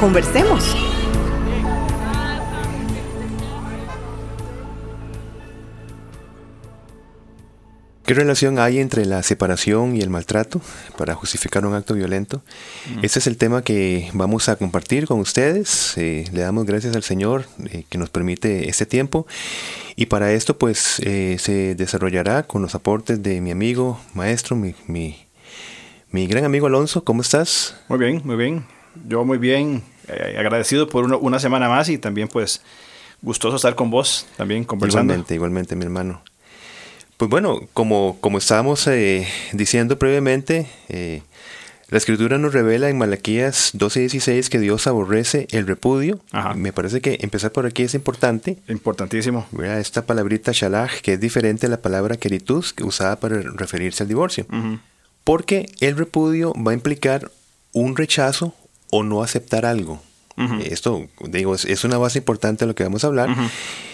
Conversemos. ¿Qué relación hay entre la separación y el maltrato para justificar un acto violento? Este es el tema que vamos a compartir con ustedes. Eh, le damos gracias al Señor eh, que nos permite este tiempo. Y para esto pues eh, se desarrollará con los aportes de mi amigo, maestro, mi, mi, gran amigo Alonso. ¿Cómo estás? Muy bien, muy bien. Yo muy bien. agradecido por una semana más y también pues gustoso estar con vos, también conversando. Igualmente, igualmente mi hermano. Pues bueno, como, como estábamos eh, diciendo previamente, eh, la escritura nos revela en Malaquías 12:16 que Dios aborrece el repudio. Me parece que empezar por aquí es importante. Importantísimo. Esta palabrita shalach, que es diferente a la palabra keritus, usada para referirse al divorcio. Porque el repudio va a implicar un rechazo o no aceptar algo. Esto, digo, es, una base importante de lo que vamos a hablar.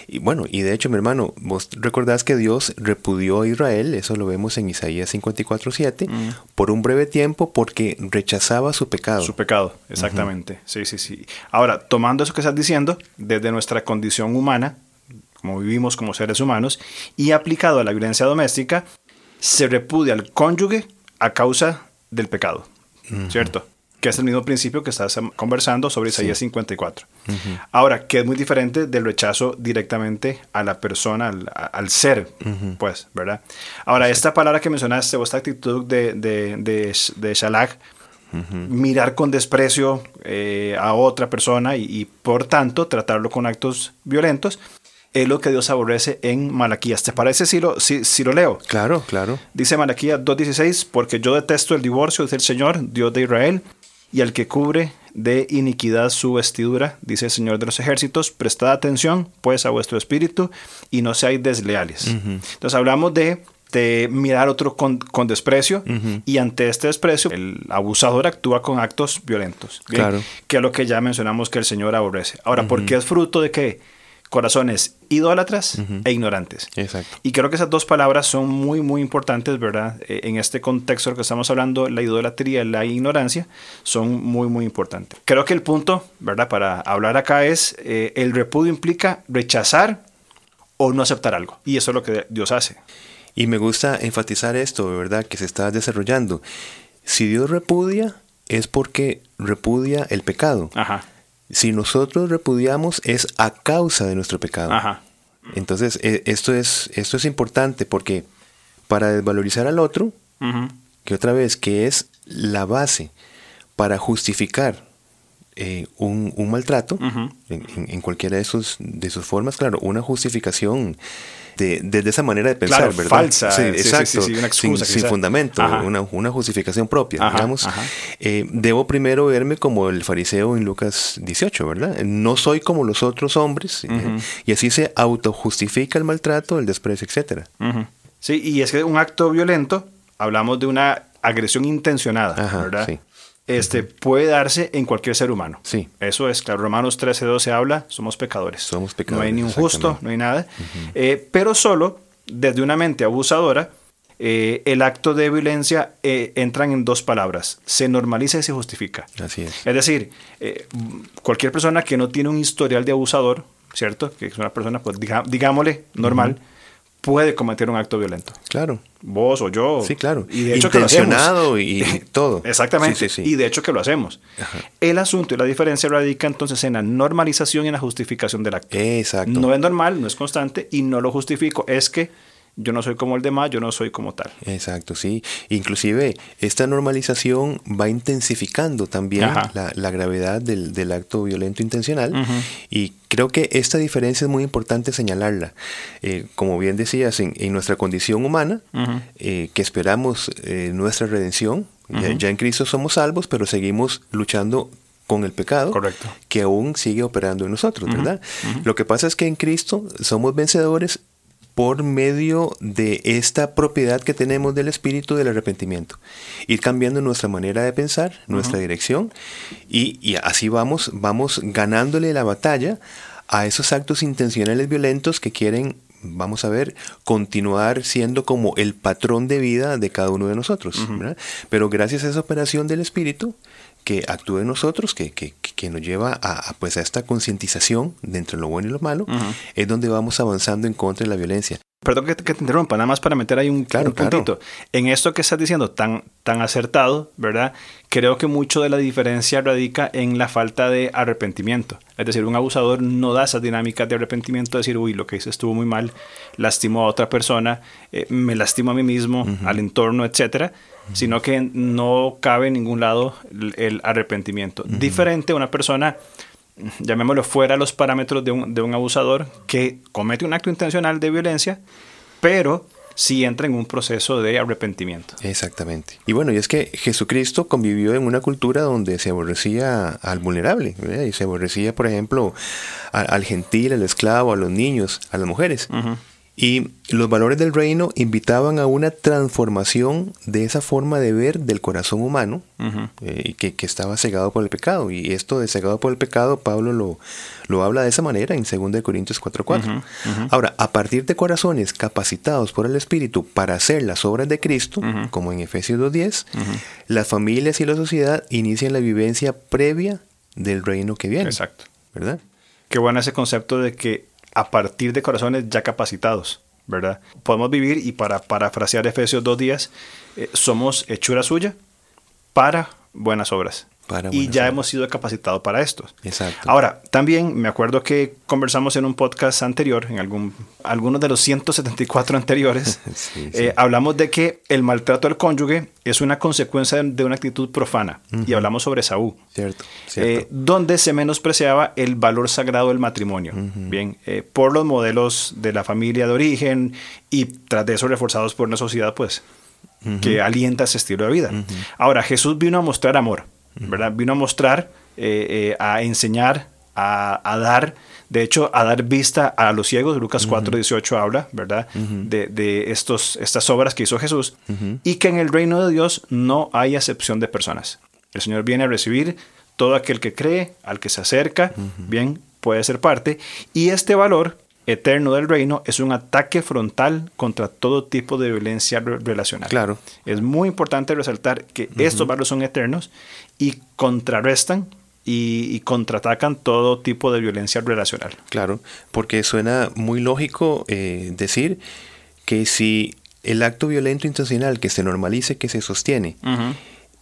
Y bueno, y de hecho, mi hermano, vos recordás que Dios repudió a Israel, eso lo vemos en Isaías 54.7, por un breve tiempo porque rechazaba su pecado. Su pecado, exactamente. Sí, sí, sí. Ahora, tomando eso que estás diciendo, desde nuestra condición humana, como vivimos como seres humanos, y aplicado a la violencia doméstica, se repudia al cónyuge a causa del pecado. ¿Cierto? Que es el mismo principio que estás conversando sobre Isaías 54. Ahora, que es muy diferente del rechazo directamente a la persona, al, ser, pues, ¿verdad? Ahora, esta palabra que mencionaste, o esta actitud de, de, de, Shalak, mirar con desprecio eh, a otra persona y, por tanto tratarlo con actos violentos, es lo que Dios aborrece en Malaquías. ¿Te parece si lo, si, si lo leo? Claro, claro. Dice Malaquías 2.16, porque yo detesto el divorcio, dice el Señor, Dios de Israel, y al que cubre de iniquidad su vestidura, dice el Señor de los ejércitos, prestad atención pues a vuestro espíritu y no seáis desleales. Entonces hablamos de, de mirar otro con, desprecio y ante este desprecio el abusador actúa con actos violentos, claro. que es lo que ya mencionamos que el Señor aborrece. Ahora, ¿por qué es fruto de qué? Corazones idólatras e ignorantes. Exacto. Y creo que esas dos palabras son muy, muy importantes, ¿verdad? Eh, en este contexto que estamos hablando, la idolatría y la ignorancia son muy, muy importantes. Creo que el punto, ¿verdad? Para hablar acá es, eh, el repudio implica rechazar o no aceptar algo. Y eso es lo que Dios hace. Y me gusta enfatizar esto, ¿verdad? Que se está desarrollando. Si Dios repudia, es porque repudia el pecado. Ajá si nosotros repudiamos es a causa de nuestro pecado. Entonces, e, esto, es, esto es importante porque para desvalorizar al otro, que otra vez, que es la base para justificar eh, un, maltrato, en, cualquiera de sus, de sus formas, claro, una justificación de, esa manera de pensar, ¿verdad? Falsa, sí, exacto, sin, fundamento, una, justificación propia, digamos. Eh, debo primero verme como el fariseo en Lucas 18, ¿verdad? No soy como los otros hombres, eh, y así se autojustifica el maltrato, el desprecio, etcétera. Sí, y es que un acto violento, hablamos de una agresión intencionada, ¿verdad? Sí este, puede darse en cualquier ser humano. Sí. Eso es, claro, Romanos 13, 12 habla, somos pecadores. Somos pecadores. No hay ni un justo, no hay nada. Eh, pero solo desde una mente abusadora, eh, el acto de violencia eh, entran en dos palabras, se normaliza y se justifica. Así es. Es decir, cualquier persona que no tiene un historial de abusador, ¿cierto? Que es una persona, pues digámosle, normal, puede cometer un acto violento. Claro. Vos o yo. Sí, claro. Y de hecho Intencionado y todo. Exactamente. Y de hecho que lo hacemos. El asunto y la diferencia radica entonces en la normalización y en la justificación del acto. Exacto. No es normal, no es constante y no lo justifico. Es que yo no soy como el demás, yo no soy como tal. Exacto, sí. Inclusive esta normalización va intensificando también la, gravedad del, acto violento intencional y creo que esta diferencia es muy importante señalarla. Eh, como bien decías, en, nuestra condición humana, eh, que esperamos eh, nuestra redención, ya, en Cristo somos salvos, pero seguimos luchando con el pecado Correcto. que aún sigue operando en nosotros, ¿verdad? Lo que pasa es que en Cristo somos vencedores por medio de esta propiedad que tenemos del espíritu del arrepentimiento. Ir cambiando nuestra manera de pensar, nuestra dirección, y, y, así vamos, vamos ganándole la batalla a esos actos intencionales violentos que quieren, vamos a ver, continuar siendo como el patrón de vida de cada uno de nosotros. Pero gracias a esa operación del espíritu, que actúe en nosotros, que, que, que nos lleva a, pues a esta concientización de entre lo bueno y lo malo, es donde vamos avanzando en contra de la violencia. Perdón que, te interrumpa, nada más para meter ahí un, claro, puntito. En esto que estás diciendo tan, tan acertado, ¿verdad? Creo que mucho de la diferencia radica en la falta de arrepentimiento. Es decir, un abusador no da esas dinámicas de arrepentimiento, de decir, uy, lo que hice estuvo muy mal, lastimó a otra persona, eh, me lastimo a mí mismo, al entorno, etcétera sino que no cabe en ningún lado el, arrepentimiento. Diferente a una persona, llamémoslo fuera los parámetros de un, de un abusador, que comete un acto intencional de violencia, pero sí entra en un proceso de arrepentimiento. Exactamente. Y bueno, y es que Jesucristo convivió en una cultura donde se aborrecía al vulnerable, y se aborrecía, por ejemplo, al gentil, al esclavo, a los niños, a las mujeres. Y los valores del reino invitaban a una transformación de esa forma de ver del corazón humano eh, que, que, estaba cegado por el pecado. Y esto de cegado por el pecado, Pablo lo, lo habla de esa manera en 2 Corintios 4:4. Ahora, a partir de corazones capacitados por el Espíritu para hacer las obras de Cristo, como en Efesios 2:10, las familias y la sociedad inician la vivencia previa del reino que viene. Exacto. ¿Verdad? Qué bueno ese concepto de que a partir de corazones ya capacitados, ¿verdad? Podemos vivir, y para parafrasear Efesios 2 días, eh, somos hechura suya para buenas obras y ya hemos sido capacitados para esto. Exacto. Ahora, también me acuerdo que conversamos en un podcast anterior, en algún, algunos de los 174 anteriores, eh, hablamos de que el maltrato al cónyuge es una consecuencia de una actitud profana. Y hablamos sobre Saúl. Cierto. Eh, donde se menospreciaba el valor sagrado del matrimonio. Bien, eh, por los modelos de la familia de origen y tras de eso reforzados por una sociedad, pues, que alienta ese estilo de vida. Ahora, Jesús vino a mostrar amor ¿verdad? Vino a mostrar, eh, eh, a enseñar, a, dar, de hecho, a dar vista a los ciegos. Lucas 4.18 habla, ¿verdad? de, estos, estas obras que hizo Jesús. Y que en el reino de Dios no hay acepción de personas. El Señor viene a recibir todo aquel que cree, al que se acerca, bien, puede ser parte. Y este valor eterno del reino es un ataque frontal contra todo tipo de violencia relacional. Claro. Es muy importante resaltar que estos valores son eternos y contrarrestan y, contraatacan todo tipo de violencia relacional. Claro, porque suena muy lógico eh, decir que si el acto violento intencional que se normalice, que se sostiene,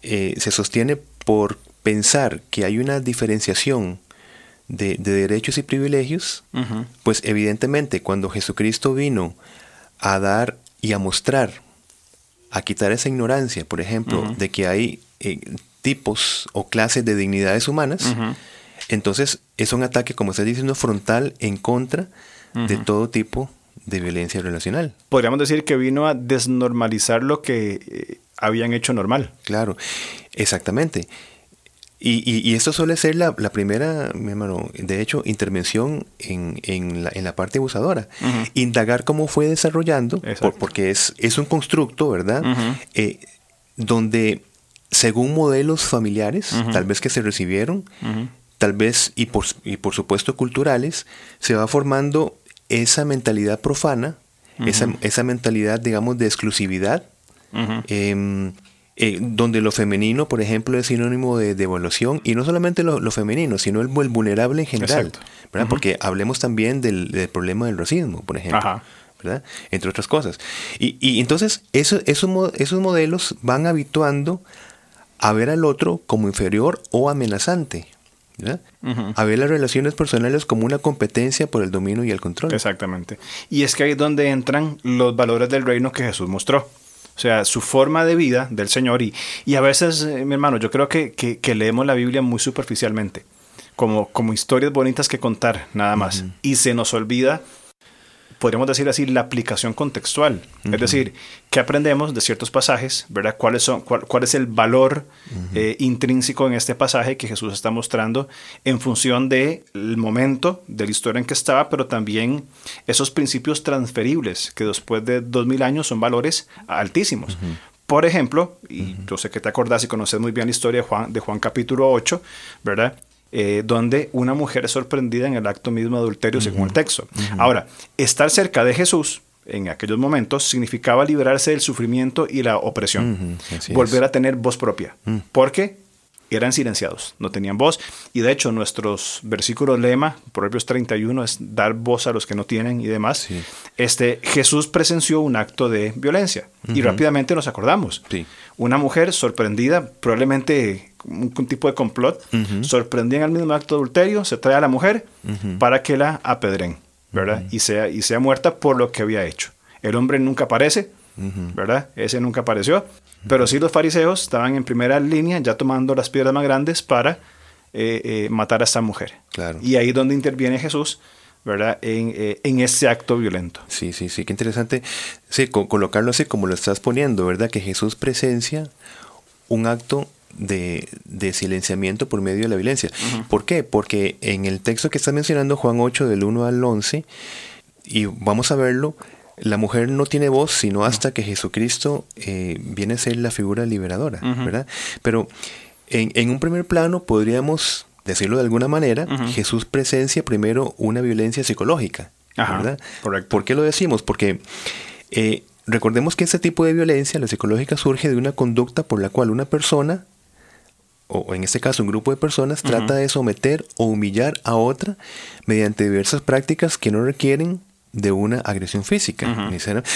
eh, se sostiene por pensar que hay una diferenciación de, derechos y privilegios, pues evidentemente cuando Jesucristo vino a dar y a mostrar, a quitar esa ignorancia, por ejemplo, de que hay eh, tipos o clases de dignidades humanas, entonces es un ataque, como estás diciendo, frontal en contra de todo tipo de violencia relacional. Podríamos decir que vino a desnormalizar lo que eh, habían hecho normal. Claro, exactamente. Y, y, esto suele ser la, primera, mi hermano, de hecho, intervención en, en, la, en la, parte abusadora. Indagar cómo fue desarrollando, porque es, es un constructo, ¿verdad? Eh, donde, según modelos familiares, tal vez que se recibieron, tal vez, y por, y por supuesto culturales, se va formando esa mentalidad profana, esa, esa mentalidad, digamos, de exclusividad. Eh, donde lo femenino, por ejemplo, es sinónimo de devaluación, y no solamente lo, femenino, sino el, vulnerable en general, ¿verdad? Porque hablemos también del, problema del racismo, por ejemplo. ¿verdad? Entre otras cosas. Y, y entonces eso, esos, esos modelos van habituando a ver al otro como inferior o amenazante. ¿verdad? A ver las relaciones personales como una competencia por el dominio y el control. Exactamente. Y es que ahí es donde entran los valores del reino que Jesús mostró. O sea, su forma de vida del Señor. Y, y a veces, eh, mi hermano, yo creo que, que, leemos la Biblia muy superficialmente, como, como historias bonitas que contar, nada más. Y se nos olvida podríamos decir así, la aplicación contextual. Es decir, ¿qué aprendemos de ciertos pasajes? ¿verdad? ¿Cuáles son, cuál, es el valor eh, intrínseco en este pasaje que Jesús está mostrando en función del momento, de la historia en que estaba, pero también esos principios transferibles que después de dos mil años son valores altísimos? Por ejemplo, y yo sé que te acordás y conoces muy bien la historia de Juan, de Juan capítulo 8, ¿verdad? Eh, donde una mujer es sorprendida en el acto mismo de adulterio, según el texto. Ahora, estar cerca de Jesús en aquellos momentos significaba liberarse del sufrimiento y la opresión, volver a tener voz propia, mm. porque eran silenciados, no tenían voz. Y de hecho, nuestros versículos lema, Proverbios 31, es dar voz a los que no tienen y demás. Este, Jesús presenció un acto de violencia y rápidamente nos acordamos. Una mujer sorprendida, probablemente un, tipo de complot, sorprendía en el mismo acto de adulterio, se trae a la mujer para que la apedren, ¿verdad? y, sea, y sea muerta por lo que había hecho. El hombre nunca aparece, ¿verdad? Ese nunca apareció. Pero sí los fariseos estaban en primera línea ya tomando las piedras más grandes para eh, eh, matar a esta mujer. Claro. Y ahí es donde interviene Jesús, ¿verdad? En, eh, en, ese acto violento. Sí, sí, sí, qué interesante. Sí, colocarlo así como lo estás poniendo, ¿verdad? Que Jesús presencia un acto de, de silenciamiento por medio de la violencia. ¿Por qué? Porque en el texto que estás mencionando, Juan 8, del 1 al 11, y vamos a verlo, la mujer no tiene voz sino hasta que Jesucristo eh, viene a ser la figura liberadora, ¿verdad? Pero en, un primer plano podríamos decirlo de alguna manera, Jesús presencia primero una violencia psicológica, ¿verdad? Correcto. ¿Por qué lo decimos? Porque eh, recordemos que ese tipo de violencia, la psicológica, surge de una conducta por la cual una persona o en este caso un grupo de personas, trata de someter o humillar a otra mediante diversas prácticas que no requieren de una agresión física.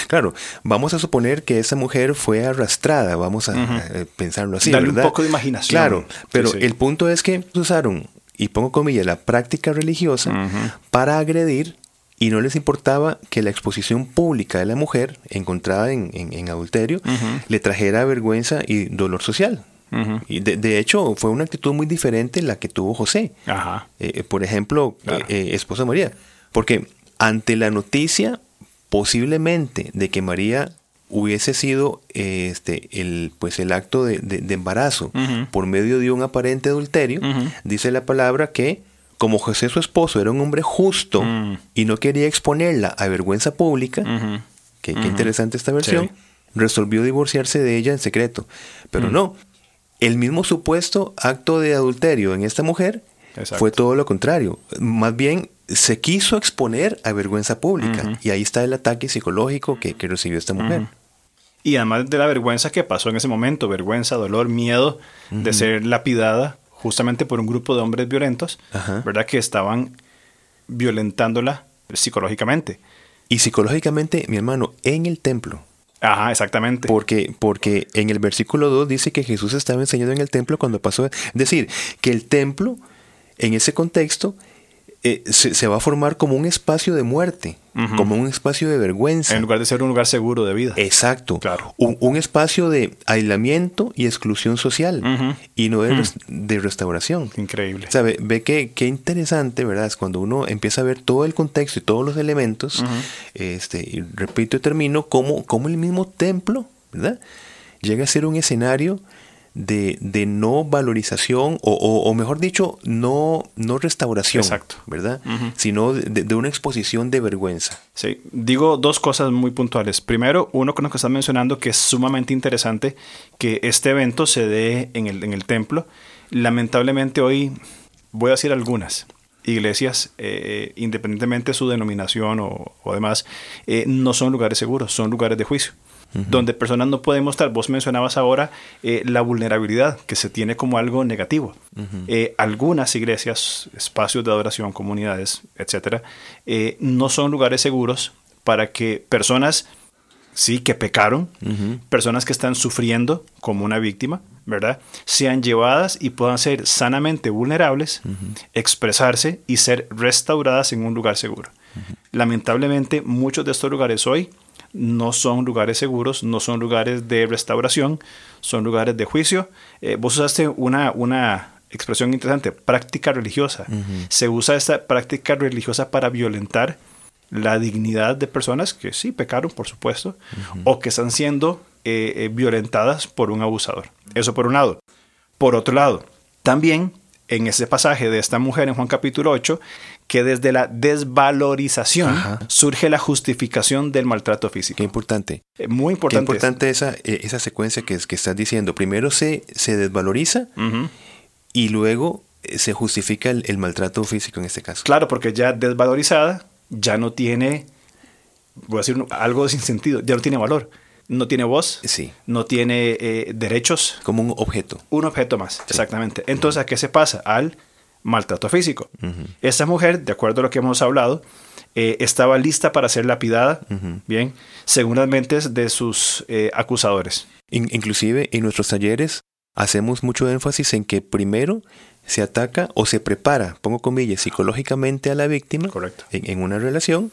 Claro, vamos a suponer que esa mujer fue arrastrada, vamos a, pensarlo así. Un poco de imaginación. Claro, pero el punto es que usaron, y pongo comillas, la práctica religiosa para agredir y no les importaba que la exposición pública de la mujer encontrada en, adulterio le trajera vergüenza y dolor social. Y de, hecho, fue una actitud muy diferente la que tuvo José. Eh, por ejemplo, eh, eh, esposa María. Porque ante la noticia posiblemente de que María hubiese sido este el pues el acto de, embarazo por medio de un aparente adulterio dice la palabra que como José su esposo era un hombre justo mm. y no quería exponerla a vergüenza pública que qué interesante esta versión resolvió divorciarse de ella en secreto. Pero mm. no el mismo supuesto acto de adulterio en esta mujer fue todo lo contrario más bien se quiso exponer a vergüenza pública. Y ahí está el ataque psicológico que, recibió esta mujer. Y además de la vergüenza que pasó en ese momento, vergüenza, dolor, miedo de ser lapidada justamente por un grupo de hombres violentos, ¿verdad? Que estaban violentándola psicológicamente. Y psicológicamente, mi hermano, en el templo. Ajá, exactamente. Porque, porque en el versículo 2 dice que Jesús estaba enseñando en el templo cuando pasó. Es decir, que el templo, en ese contexto, eh, se, va a formar como un espacio de muerte, como un espacio de vergüenza. En lugar de ser un lugar seguro de vida. Exacto. Claro. Un, espacio de aislamiento y exclusión social y no de, de, restauración. Increíble. ¿Sabe? Ve que qué interesante, ¿verdad? Es cuando uno empieza a ver todo el contexto y todos los elementos, este, y repito y termino, como, como el mismo templo, ¿verdad? Llega a ser un escenario de, no valorización o, mejor dicho, no, no restauración, Exacto. ¿verdad? Sino de, una exposición de vergüenza. Sí, digo dos cosas muy puntuales. Primero, uno con lo que estás mencionando que es sumamente interesante que este evento se dé en el, en el templo. Lamentablemente hoy, voy a decir algunas, iglesias, eh, independientemente de su denominación o, o demás, eh, no son lugares seguros, son lugares de juicio donde personas no pueden mostrar. Vos mencionabas ahora eh, la vulnerabilidad, que se tiene como algo negativo. Eh, algunas iglesias, espacios de adoración, comunidades, etcétera, eh, no son lugares seguros para que personas, sí, que pecaron, personas que están sufriendo como una víctima, ¿verdad? Sean llevadas y puedan ser sanamente vulnerables, expresarse y ser restauradas en un lugar seguro. Lamentablemente, muchos de estos lugares hoy no son lugares seguros, no son lugares de restauración, son lugares de juicio. Eh, vos usaste una, una expresión interesante, práctica religiosa. Se usa esta práctica religiosa para violentar la dignidad de personas que sí pecaron, por supuesto, o que están siendo eh, eh, violentadas por un abusador. Eso por un lado. Por otro lado, también en ese pasaje de esta mujer en Juan capítulo 8, que desde la desvalorización surge la justificación del maltrato físico. Qué importante. Eh, muy importante. Qué importante esa, esa secuencia que, que estás diciendo. Primero se, se desvaloriza y luego se justifica el, maltrato físico en este caso. Claro, porque ya desvalorizada ya no tiene, voy a decir algo sin sentido, ya no tiene valor. No tiene voz, sí. no tiene eh, derechos. Como un objeto. Un objeto más, exactamente. Entonces, ¿a qué se pasa? Al maltrato físico. Esa mujer, de acuerdo a lo que hemos hablado, eh, estaba lista para ser lapidada, bien, según las mentes de sus eh, acusadores. inclusive en nuestros talleres hacemos mucho énfasis en que primero se ataca o se prepara, pongo comillas, psicológicamente a la víctima En, una relación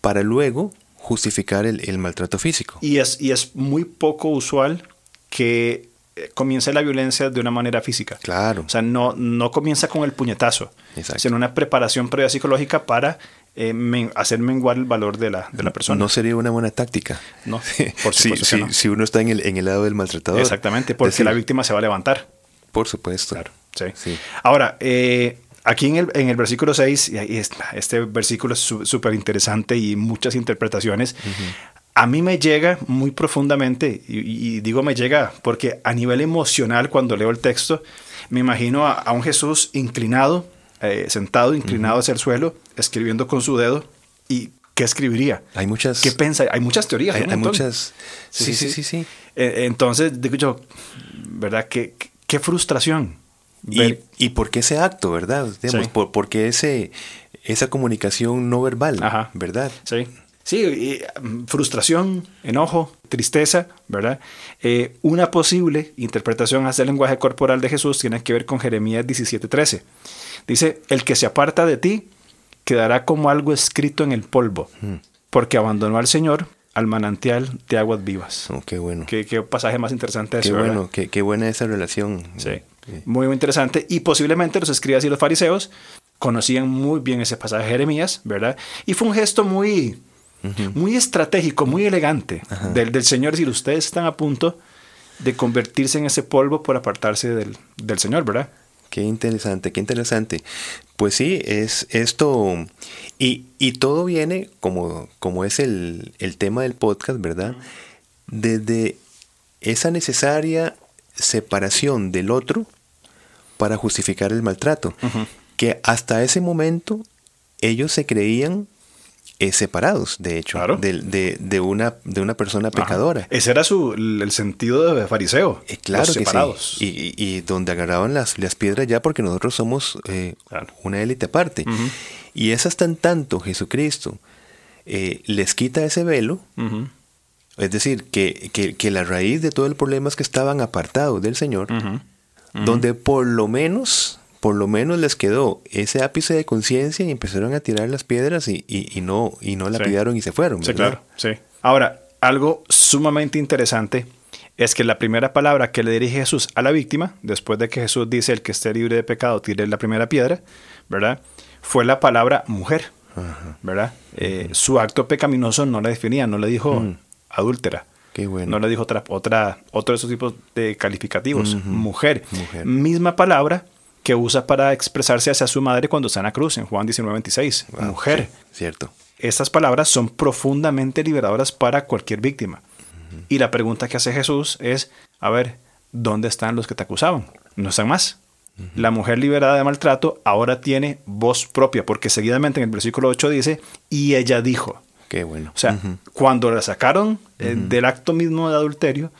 para luego justificar el, maltrato físico. Y es, y es muy poco usual que comience la violencia de una manera física. Claro. O sea, no, no comienza con el puñetazo, sino una preparación previa psicológica para eh, hacer menguar el valor de la, de la, persona. No sería una buena táctica. No, por supuesto. si, si, uno está en el, en el lado del maltratador. Exactamente, porque la víctima se va a levantar. Por supuesto. Claro. Sí. Ahora, eh, aquí en el, en el, versículo 6, y este versículo es súper interesante y muchas interpretaciones. A mí me llega muy profundamente, y, digo me llega porque a nivel emocional, cuando leo el texto, me imagino a, un Jesús inclinado, eh, sentado, inclinado hacia el suelo, escribiendo con su dedo. ¿Y qué escribiría? Hay muchas. ¿Qué piensa? Hay muchas teorías. Hay, muchas. Sí, sí, sí. sí, eh, Entonces, digo yo, ¿verdad? Qué, qué frustración y, por qué ese acto, verdad? por, qué ese, esa comunicación no verbal, ¿verdad? Sí. Sí, mm, frustración, enojo, tristeza, ¿verdad? Eh, una posible interpretación hacia el lenguaje corporal de Jesús tiene que ver con Jeremías 17:13. Dice, el que se aparta de ti quedará como algo escrito en el polvo, mm. porque abandonó al Señor al manantial de aguas vivas. Oh, qué bueno. Qué, pasaje más interesante qué bueno, qué, qué, buena esa relación. Sí. Muy, muy interesante. Y posiblemente los escribas y los fariseos conocían muy bien ese pasaje de Jeremías, ¿verdad? Y fue un gesto muy, muy estratégico, muy elegante del, del, Señor decir, ustedes están a punto de convertirse en ese polvo por apartarse del, del Señor, ¿verdad? Qué interesante, qué interesante. Pues sí, es esto, y, y todo viene, como, como es el, el, tema del podcast, ¿verdad? Desde esa necesaria separación del otro para justificar el maltrato, que hasta ese momento ellos se creían eh, separados, de hecho, de, de, una, de una persona pecadora. Ese era su, el sentido de fariseo. Eh, claro separados. Y, y, donde agarraban las, las, piedras ya porque nosotros somos eh, una élite aparte. Y es hasta en tanto Jesucristo les quita ese velo, es decir, que, que, que, la raíz de todo el problema es que estaban apartados del Señor donde por lo menos, por lo menos les quedó ese ápice de conciencia y empezaron a tirar las piedras y, y, no, y no la pidaron y se fueron. Sí, claro, sí. Ahora, algo sumamente interesante es que la primera palabra que le dirige Jesús a la víctima, después de que Jesús dice el que esté libre de pecado tire la primera piedra, ¿verdad? Fue la palabra mujer, ¿verdad? Eh, su acto pecaminoso no la definía, no le dijo mm. adúltera. No le dijo otra, otra, otro de esos tipos de calificativos. mujer. Misma palabra que usa para expresarse hacia su madre cuando está en la cruz, en Juan 19, 26. mujer. cierto. Estas palabras son profundamente liberadoras para cualquier víctima. Y la pregunta que hace Jesús es, a ver, ¿dónde están los que te acusaban? No están más. La mujer liberada de maltrato ahora tiene voz propia, porque seguidamente en el versículo 8 dice, y ella dijo. Qué bueno. O sea, cuando la sacaron eh, del acto mismo de adulterio,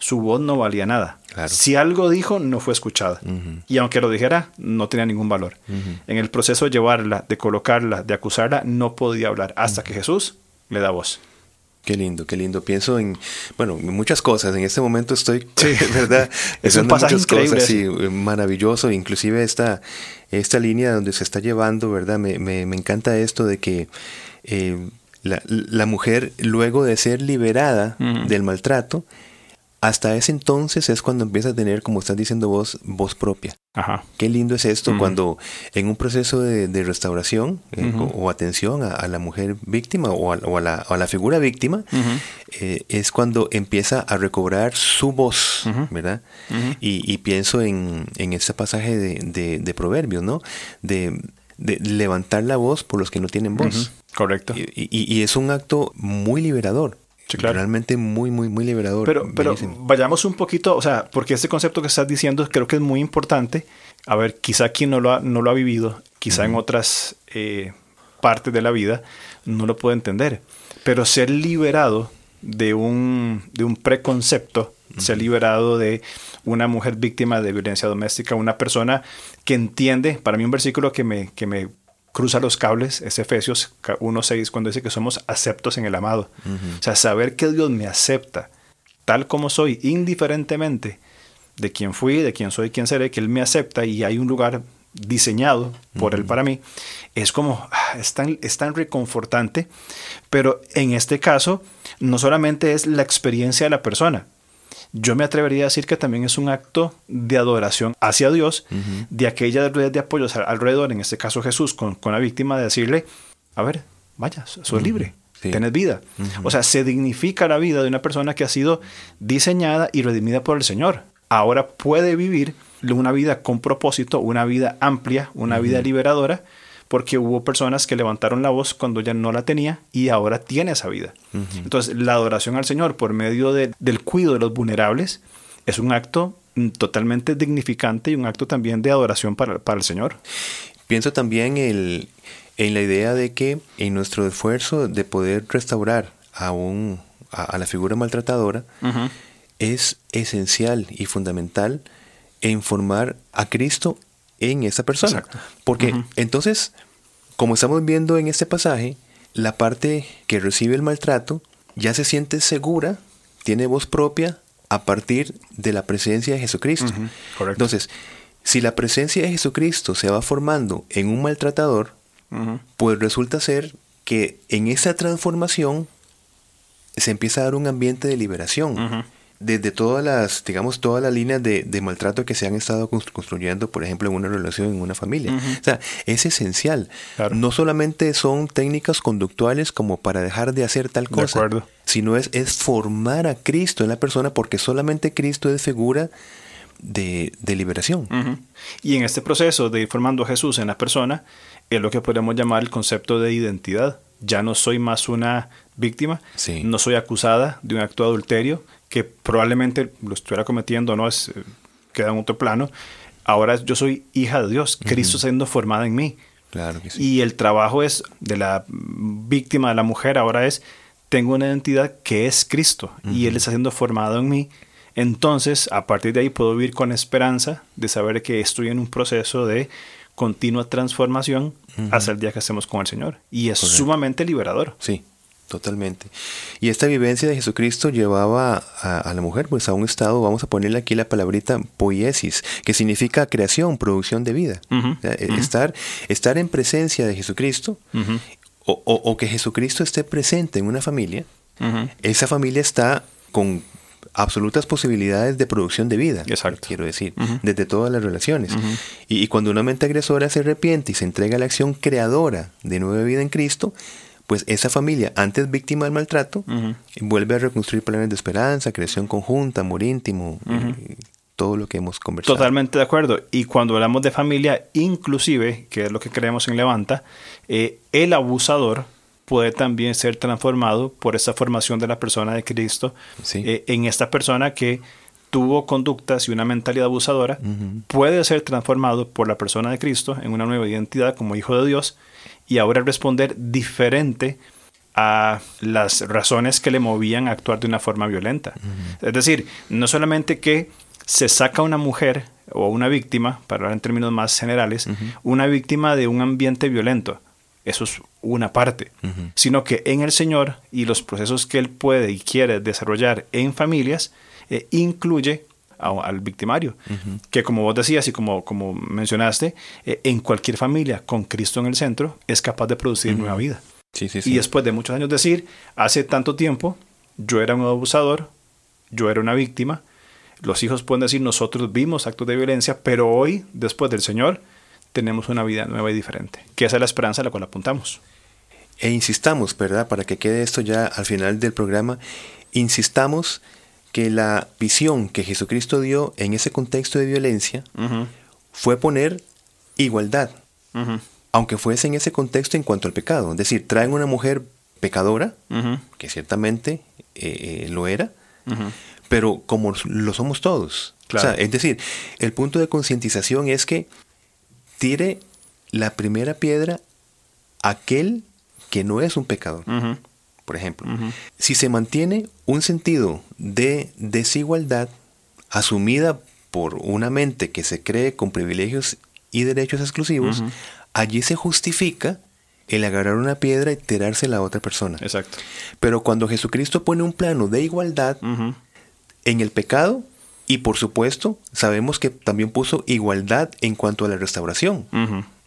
su voz no valía nada. Si algo dijo, no fue escuchada. Y aunque lo dijera, no tenía ningún valor. En el proceso de llevarla, de colocarla, de acusarla, no podía hablar hasta que Jesús le da voz. Qué lindo, qué lindo. Pienso en, bueno, muchas cosas. En este momento estoy, sí. ¿verdad? es un pasaje muchas increíble. Cosas, sí, maravilloso. Inclusive esta, esta línea donde se está llevando, ¿verdad? Me, me, me encanta esto de que eh, la, la, mujer, luego de ser liberada del maltrato, hasta ese entonces es cuando empieza a tener, como estás diciendo vos, voz propia. Ajá. Qué lindo es esto cuando en un proceso de, restauración eh, o, atención a, la mujer víctima o a, la, figura víctima, eh, es cuando empieza a recobrar su voz, ¿verdad? Y, pienso en, en este pasaje de, de, Proverbios, ¿no? De, levantar la voz por los que no tienen voz. Correcto. y es un acto muy liberador. Realmente muy, muy, muy liberador. Pero, pero vayamos un poquito, o sea, porque este concepto que estás diciendo creo que es muy importante. A ver, quizá quien no lo ha, no lo ha vivido, quizá en otras eh, partes de la vida, no lo puede entender. Pero ser liberado de un, de un preconcepto, ser liberado de una mujer víctima de violencia doméstica, una persona que entiende, para mí un versículo que me, que me cruza los cables, es Efesios 1.6, cuando dice que somos aceptos en el amado. O sea, saber que Dios me acepta tal como soy, indiferentemente de quién fui, de quién soy, quién seré, que Él me acepta y hay un lugar diseñado por Él para mí, es como, ah, es tan, es tan reconfortante, pero en este caso no solamente es la experiencia de la persona, yo me atrevería a decir que también es un acto de adoración hacia Dios de aquella red de apoyos alrededor, en este caso Jesús, con, la víctima, de decirle, a ver, vaya, soy libre. Tienes vida. O sea, se dignifica la vida de una persona que ha sido diseñada y redimida por el Señor. Ahora puede vivir una vida con propósito, una vida amplia, una vida liberadora, porque hubo personas que levantaron la voz cuando ya no la tenía y ahora tiene esa vida. Entonces, la adoración al Señor por medio del cuidado de los vulnerables es un acto mm, totalmente dignificante y un acto también de adoración para, el Señor. Pienso también en la idea de que en nuestro esfuerzo de poder restaurar a, un, a, la figura maltratadora, es esencial y fundamental informar a Cristo en esa persona. Porque entonces, como estamos viendo en este pasaje, la parte que recibe el maltrato ya se siente segura, tiene voz propia a partir de la presencia de Jesucristo. Entonces, si la presencia de Jesucristo se va formando en un maltratador, pues resulta ser que en esa transformación se empieza a dar un ambiente de liberación desde todas las, digamos, todas las líneas de, maltrato que se han estado construyendo, por ejemplo, en una relación, en una familia. O sea, es esencial. No solamente son técnicas conductuales como para dejar de hacer tal cosa, sino es, es formar a Cristo en la persona porque solamente Cristo es figura de, liberación. Y en este proceso de ir formando a Jesús en la persona, es lo que podemos llamar el concepto de identidad. Ya no soy más una víctima, no soy acusada de un acto de adulterio, que probablemente lo estuviera cometiendo, no es eh, queda en otro plano. Ahora yo soy hija de Dios, Cristo siendo formada en mí. Claro que sí. Y el trabajo es de la víctima, de la mujer, ahora es, tengo una identidad que es Cristo y Él está siendo formado en mí. Entonces, a partir de ahí puedo vivir con esperanza de saber que estoy en un proceso de continua transformación hasta el día que hacemos con el Señor. Y es sumamente liberador. Sí, Totalmente. Y esta vivencia de Jesucristo llevaba a, la mujer pues a un estado, vamos a ponerle aquí la palabrita poiesis, que significa creación, producción de vida. E, estar, estar en presencia de Jesucristo o, que Jesucristo esté presente en una familia, esa familia está con absolutas posibilidades de producción de vida, Exacto. quiero decir, desde todas las relaciones. Y, y cuando una mente agresora se arrepiente y se entrega a la acción creadora de nueva vida en Cristo, pues esa familia, antes víctima del maltrato, vuelve a reconstruir planes de esperanza, creación conjunta, amor íntimo, todo lo que hemos conversado. Totalmente de acuerdo. Y cuando hablamos de familia, inclusive, que es lo que creemos en Levanta, eh, el abusador puede también ser transformado por esa formación de la persona de Cristo eh, en esta persona que tuvo conductas y una mentalidad abusadora, puede ser transformado por la persona de Cristo en una nueva identidad como hijo de Dios y ahora responder diferente a las razones que le movían a actuar de una forma violenta. Es decir, no solamente que se saca una mujer o una víctima, para hablar en términos más generales, una víctima de un ambiente violento. Eso es una parte. Sino que en el Señor y los procesos que Él puede y quiere desarrollar en familias, eh, incluye al victimario. Que como vos decías y como, como mencionaste, eh, en cualquier familia con Cristo en el centro es capaz de producir nueva vida. Sí, sí, sí. Y después de muchos años decir, hace tanto tiempo yo era un abusador yo era una víctima. Los hijos pueden decir, nosotros vimos actos de violencia, pero hoy, después del Señor, tenemos una vida nueva y diferente, que esa es la esperanza a la cual apuntamos. E insistamos, ¿verdad? Para que quede esto ya al final del programa, insistamos que la visión que Jesucristo dio en ese contexto de violencia fue poner igualdad, aunque fuese en ese contexto en cuanto al pecado. Es decir, traen una mujer pecadora, que ciertamente eh, eh, lo era, pero como lo somos todos. es decir, el punto de concientización es que tire la primera piedra aquel que no es un pecador. Por ejemplo, si se mantiene un sentido de desigualdad asumida por una mente que se cree con privilegios y derechos exclusivos, allí se justifica el agarrar una piedra y tirarse a la otra persona. Exacto. Pero cuando Jesucristo pone un plano de igualdad en el pecado, y por supuesto, sabemos que también puso igualdad en cuanto a la restauración.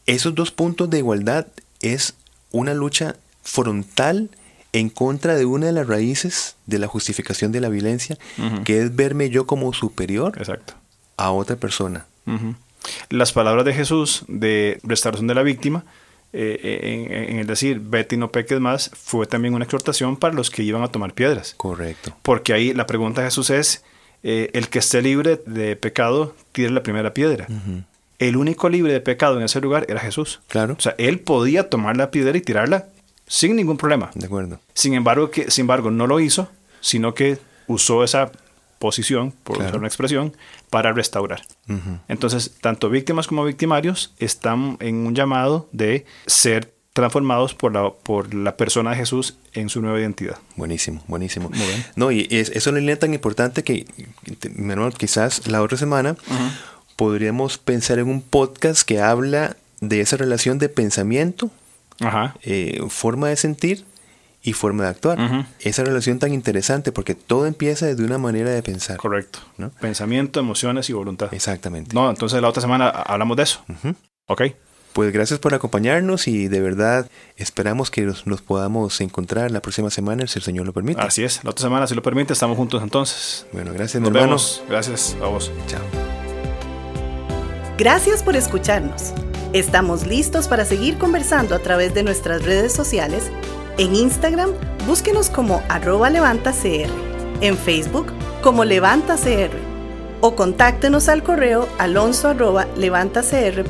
Esos dos puntos de igualdad es una lucha frontal en contra de una de las raíces de la justificación de la violencia, que es verme yo como superior Exacto. a otra persona. Las palabras de Jesús de restauración de la víctima, eh, eh, en, el decir, vete y no peques más, fue también una exhortación para los que iban a tomar piedras. Correcto. Porque ahí la pregunta de Jesús es, eh, el que esté libre de pecado, tire la primera piedra. El único libre de pecado en ese lugar era Jesús. Claro. O sea, él podía tomar la piedra y tirarla sin ningún problema. De acuerdo. Sin embargo, que, sin embargo, no lo hizo, sino que usó esa posición, por usar una expresión, para restaurar. Entonces, tanto víctimas como victimarios están en un llamado de ser transformados por la, por la persona de Jesús en su nueva identidad. Buenísimo, buenísimo. No, y es, eso es una línea tan importante que, menor, quizás la otra semana podríamos pensar en un podcast que habla de esa relación de pensamiento, eh, forma de sentir y forma de actuar. Esa relación tan interesante porque todo empieza desde una manera de pensar. Correcto. Pensamiento, emociones y voluntad. Exactamente. No, entonces la otra semana hablamos de eso. Ok. Pues gracias por acompañarnos y de verdad esperamos que nos, podamos encontrar la próxima semana si el Señor lo permite. Así es, la otra semana si lo permite estamos juntos entonces. Bueno, gracias nos vemos. Gracias a vos. Chao. Gracias por escucharnos. Estamos listos para seguir conversando a través de nuestras redes sociales en Instagram, búsquenos como arroba levantacr. En Facebook, como levantacr. O contáctenos al correo alonso levantacr.org.